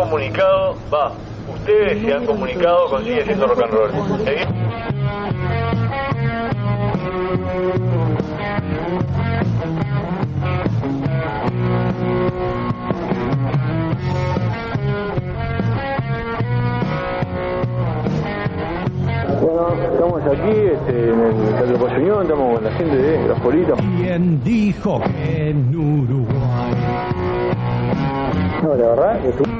comunicado, va, ustedes se han comunicado con Sigue Siendo Rock and Roll. Segui- Bueno, estamos aquí este, en el Teatro Payuñón, estamos con la gente de Los Politos. ¿Quién dijo que en Uruguay No, la verdad que tú...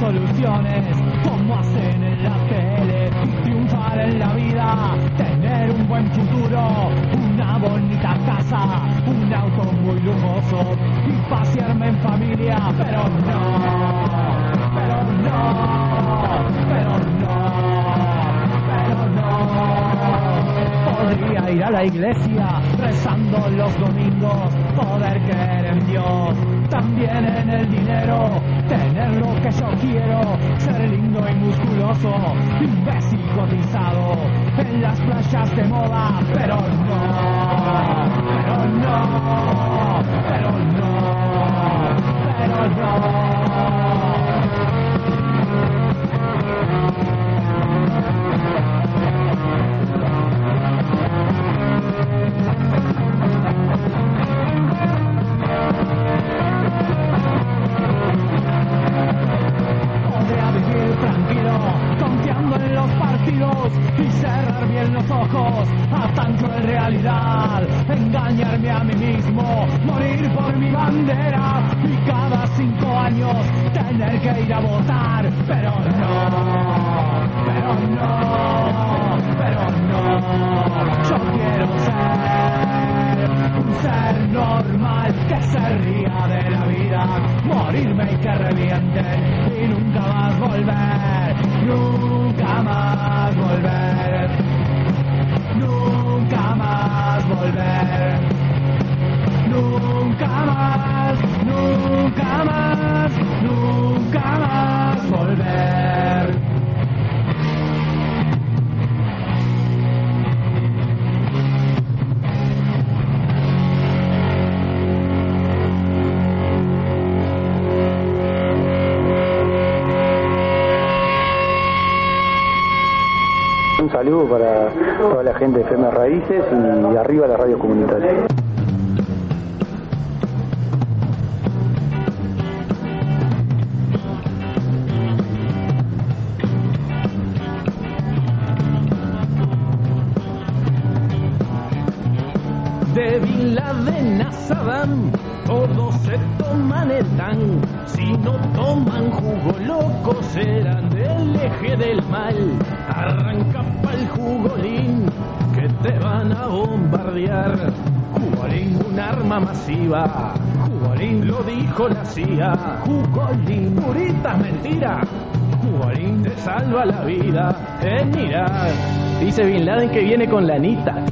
soluciones. Como hacen en la tele triunfar en la vida, tener un buen futuro, una bonita casa, un auto muy lujoso y pasearme en familia, pero no, pero no, pero no, pero no. Podría ir a la iglesia rezando los domingos, poder creer en Dios, también en el dinero, tener lo que yo quiero, ser lindo y musculoso, imbécil cotizado, en las playas de moda, pero no, pero no, pero no, pero no. Morir por mi bandera y cada cinco años tener que ir a votar, pero no, pero no, pero no, yo quiero ser un ser normal que se ría de la vida, morirme y que revienten Para toda la gente de FM Raíces y arriba la radio comunitaria. De Bin Laden a Saddam, todos se toman el tan. Si no toman jugo loco, serán del eje del mal. Arranca pa'l jugolín, que te van a bombardear. Jugolín, un arma masiva. Jugolín, lo dijo la CIA. Jugolín, purita mentira. Jugolín te salva la vida. Eh, mira, dice Bin Laden que viene con la anita.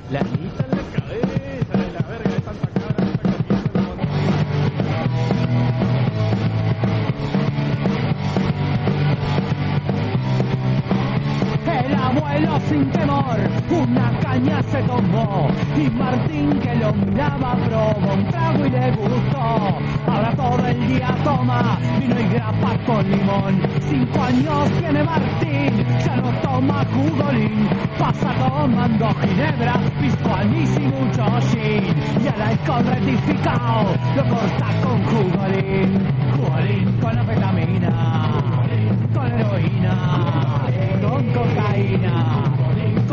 Y Martín que lo miraba probó un trago y le gustó. Ahora todo el día toma vino y grapa con limón. Cinco años tiene Martín, ya no toma jugolín. Pasa tomando ginebra, pisco anís y mucho gin. Y alcohol rectificado lo corta con jugolín. Jugolín con anfetamina, con heroína, con cocaína,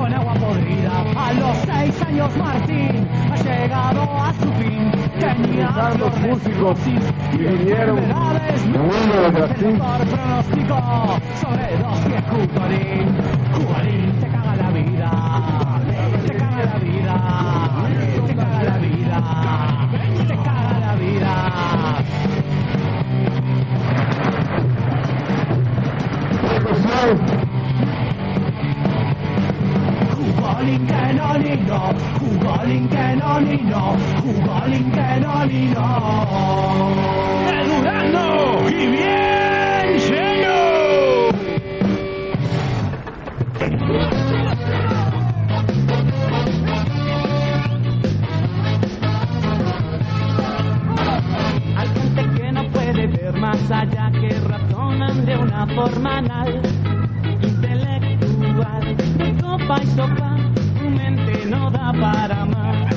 con agua podrida. A los seis años Martín ha llegado a su fin. Tenía Tantos músicos y vinieron. Bueno, El doctor pronosticó sobre dos pies Jugarín. Jugarín te caga la vida. Te caga la vida. Te caga la vida. Te caga la vida. Jugolín que no ni no. ¡El Durazno! ¡Y bien lleno! Hay gente que no puede ver más allá que razonan de una forma anal, intelectual, de copa y sopa, no da para más.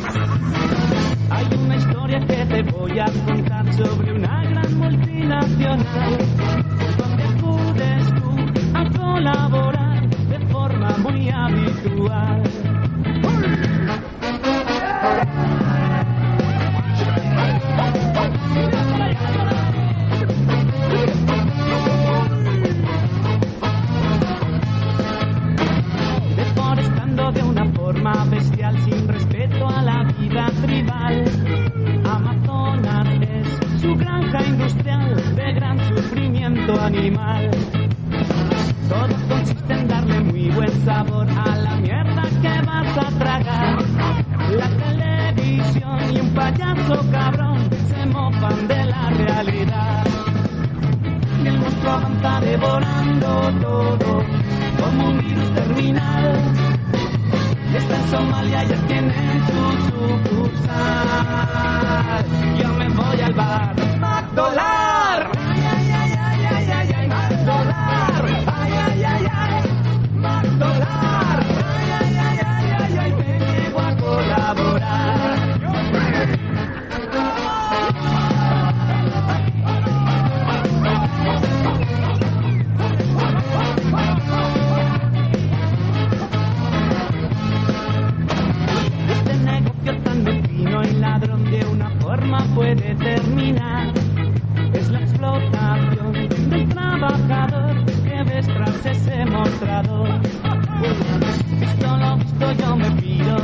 Hay una historia que te voy a contar sobre una gran multinacional, forma bestial sin respeto a la vida tribal. Amazonas es su granja industrial de gran sufrimiento animal. Todo consiste en darle muy buen sabor a la mierda que vas a tragar. La televisión y un payaso cabrón se mofan de la realidad. Y el monstruo avanza devorando todo como un virus terminal. Está en Somalia, ya tienen su sucursal. Yo me voy al bar.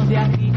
De aquí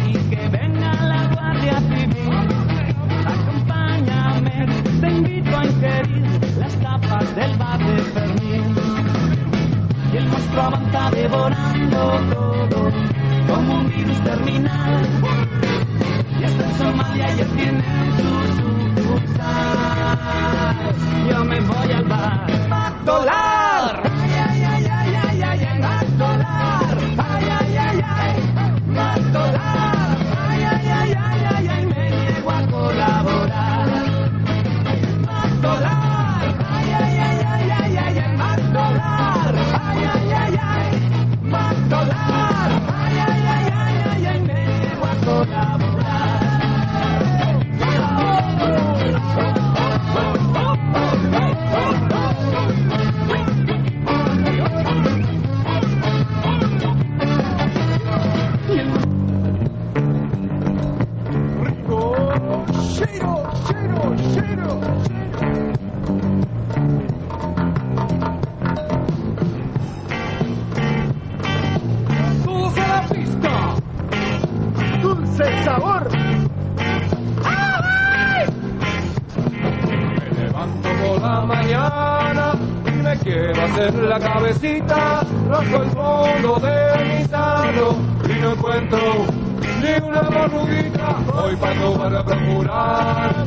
hacer la cabecita. Rasco el fondo de mi sano y no encuentro ni una barruguita. Voy pa' tu barrio a procurar,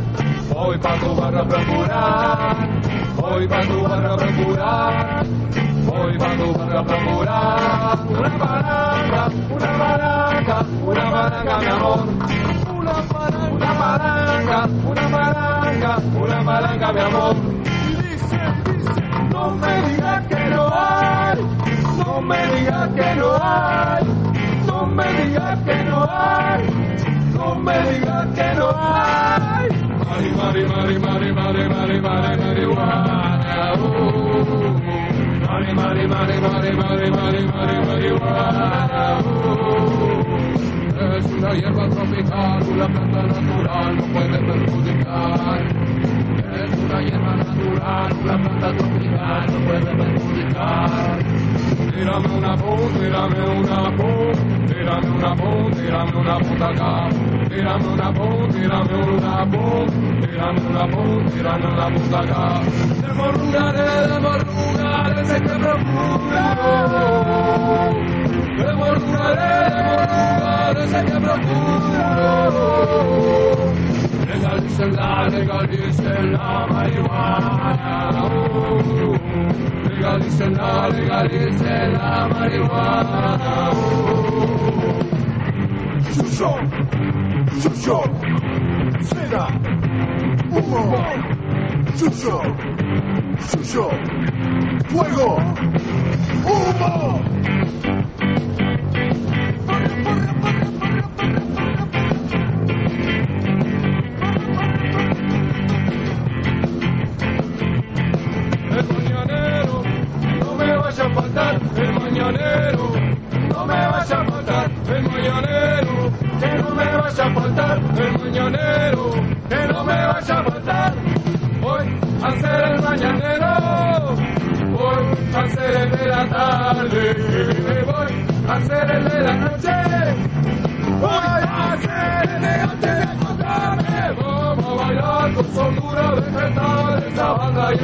voy pa' tu barrio a procurar, voy pa' tu barrio a procurar. Voy pa' tu barrio a procurar una palanca, una palanca, una palanca, mi amor. Una palanca, una palanca, una palanca, una palanca, mi amor. No me digas que no hay, no me digas que no hay, no me digas que no hay, no me digas que no hay. Mari, mari, mari, mari, mari, mari, mari, marihuana. uh. Mari, mari, mari, mari, mari, mari, mari, marihuana. uh. Es una hierba tropical, una planta natural, no puede perjudicar. Es una hierba natural, una planta tropical, no puede perjudicar. Tírame una pum, tírame una pum, tírame una pum, tírame una puta acá. Tírame una pum, tírame una pum, tírame una pum, tírame una puta acá. De morrugaré, de morrugaré, sé que procuro. De morrugaré, de morrugaré, sé que procuro. legalicen la, humo, fuego, humo.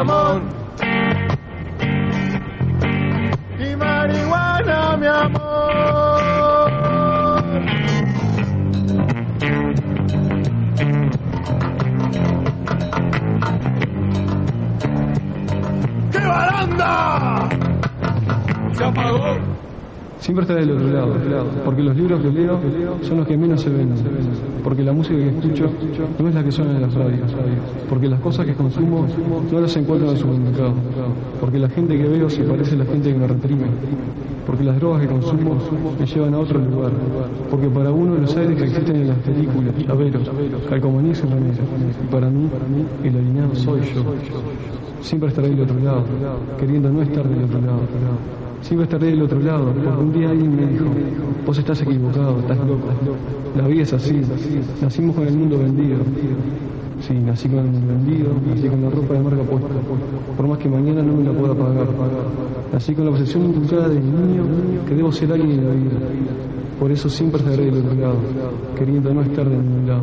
amor. Siempre estaré del otro lado, porque los libros que leo son los que menos se ven, porque la música que escucho no es la que suena en las radios, porque las cosas que consumo no las encuentro en el supermercado, porque la gente que veo se parece a la gente que me reprime, porque las drogas que consumo me llevan a otro lugar, porque para uno los aires que existen en las películas, averos, calcomanías y remeras, y para mí el alineado soy yo. Siempre estaré del otro lado, queriendo no estar del otro lado. Siempre estaré del otro lado, porque un día alguien me dijo, vos estás equivocado, estás loco. La vida es así, nacimos con el mundo vendido. Sí, nací con el mundo vendido, nací con la ropa de marca puesta, por más que mañana no me la pueda pagar. Nací con la obsesión inculcada de niño que debo ser alguien en la vida. Por eso siempre estaré del otro lado, queriendo no estar de ningún lado.